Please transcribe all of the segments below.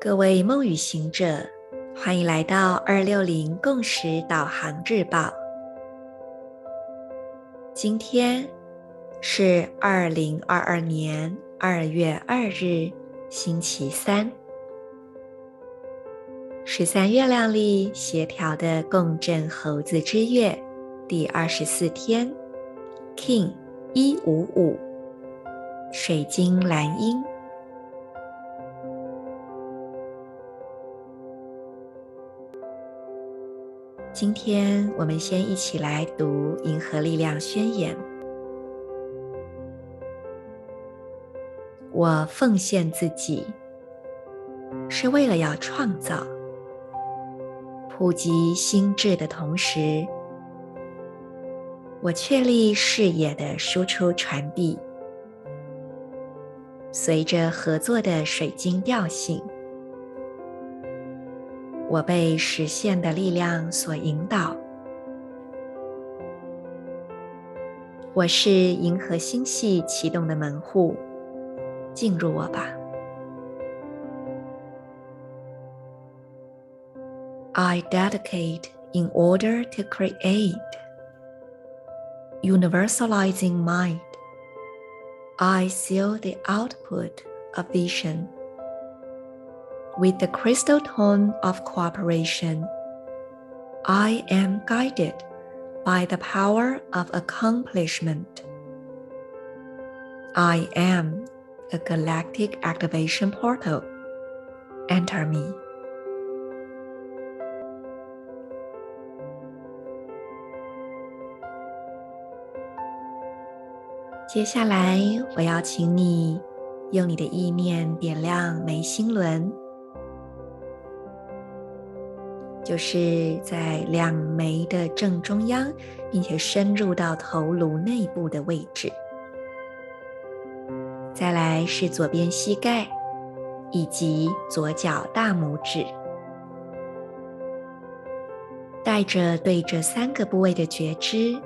各位梦与行者，欢迎来到二六零共识导航日报。今天是二零二二年二月二日，星期三。十三月亮历协调的共振猴子之月第二十四天，King 一五五，水晶蓝鹰。今天我们先一起来读《银河力量宣言》。我奉献自己，是为了要创造、普及心智的同时，我确立视野的输出传递，随着合作的水晶调性。我被实现的力量所引导。我是银河星系启动的门户，进入我吧。I dedicate in order to create, universalizing mind. I seal the output of vision. With the crystal tone of cooperation, I am guided by the power of accomplishment. I am a galactic activation portal. Enter me. 接下来，我要请你用你的意念点亮眉心轮。 就是在两眉的正中央，并且深入到头颅内部的位置。再来是左边膝盖以及左脚大拇指，带着对这三个部位的觉知，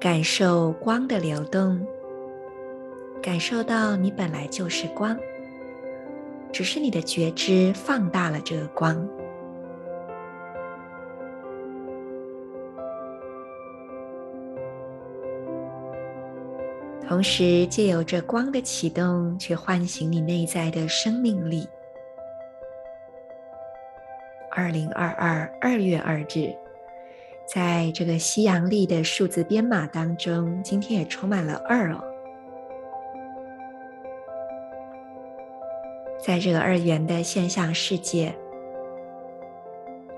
感受光的流动，感受到你本来就是光，只是你的觉知放大了这个光。同时，借由这光的启动，去唤醒你内在的生命力。二零二二二月二日，在这个西洋历的数字编码当中，今天也充满了二哦。在这个二元的现象世界，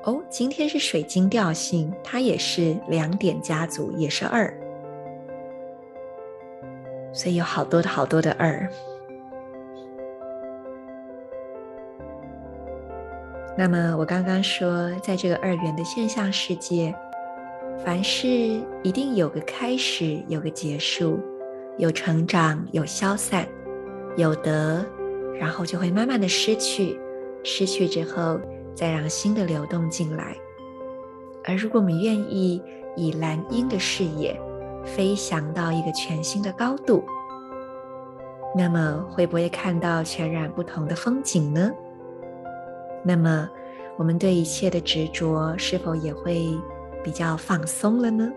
哦，今天是水晶调性，它也是两点家族，也是二。所以有好多的好多的二。那么我刚刚说，在这个二元的现象世界，凡事一定有个开始，有个结束，有成长，有消散，有得，然后就会慢慢的失去，失去之后再让新的流动进来。而如果我们愿意以蓝鹰的视野，飞翔到一个全新的高度，那么会不会看到全然不同的风景呢？那么我们对一切的执着是否也会比较放松了呢？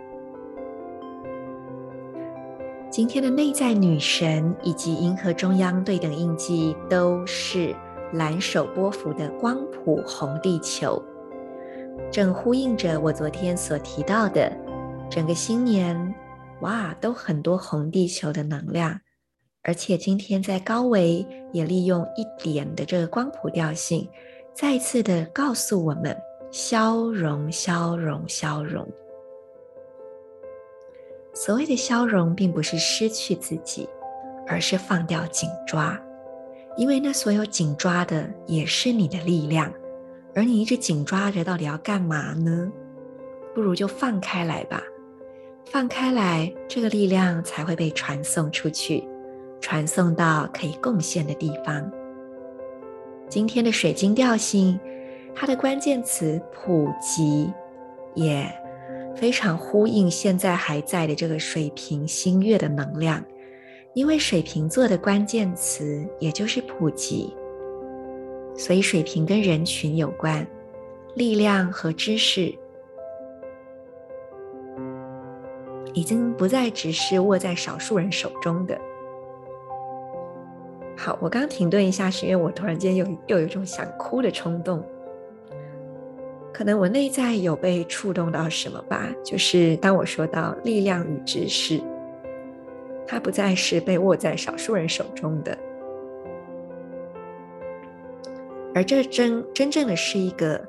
今天的内在女神以及银河中央对等印记都是蓝手波幅的光谱红地球，正呼应着我昨天所提到的整个新年。哇，都很多红地球的能量，而且今天在高维也利用一点的这个光谱调性，再次的告诉我们：消融、消融、消融。所谓的消融，并不是失去自己，而是放掉紧抓，因为那所有紧抓的也是你的力量，而你一直紧抓着，到底要干嘛呢？不如就放开来吧。放开来，这个力量才会被传送出去，传送到可以贡献的地方。今天的水晶调性，它的关键词普及，也非常呼应现在还在的这个水瓶星月的能量，因为水瓶座的关键词也就是普及。所以水瓶跟人群有关，力量和知识已经不再只是握在少数人手中的。好，我刚停顿一下，是因为我突然间又又有一种想哭的冲动。可能我内在有被触动到什么吧？就是当我说到力量与知识，它不再是被握在少数人手中的，而这真真正的是一个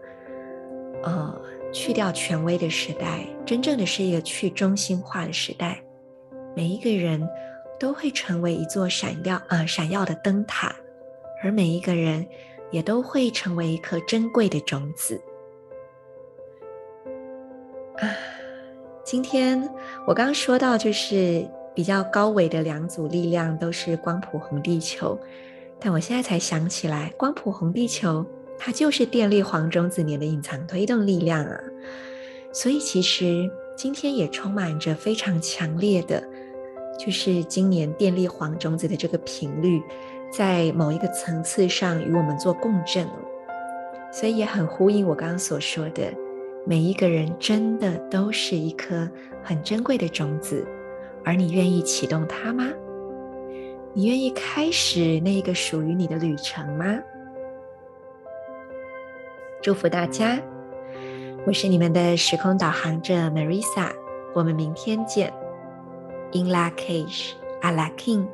呃去掉权威的时代，真正的是一个去中心化的时代。每一个人都会成为一座闪耀呃闪耀的灯塔，而每一个人也都会成为一颗珍贵的种子。啊，今天我刚刚说到，就是比较高维的两组力量都是光谱红地球，但我现在才想起来，光谱红地球它就是电力黄种子年的隐藏推动力量啊，所以其实今天也充满着非常强烈的，就是今年电力黄种子的这个频率，在某一个层次上与我们做共振，所以也很呼应我刚刚所说的。每一个人真的都是一颗很珍贵的种子，而你愿意启动它吗？你愿意开始那一个属于你的旅程吗？祝福大家，我是你们的时空导航者 Marisa，我们明天见。In la cage, a la king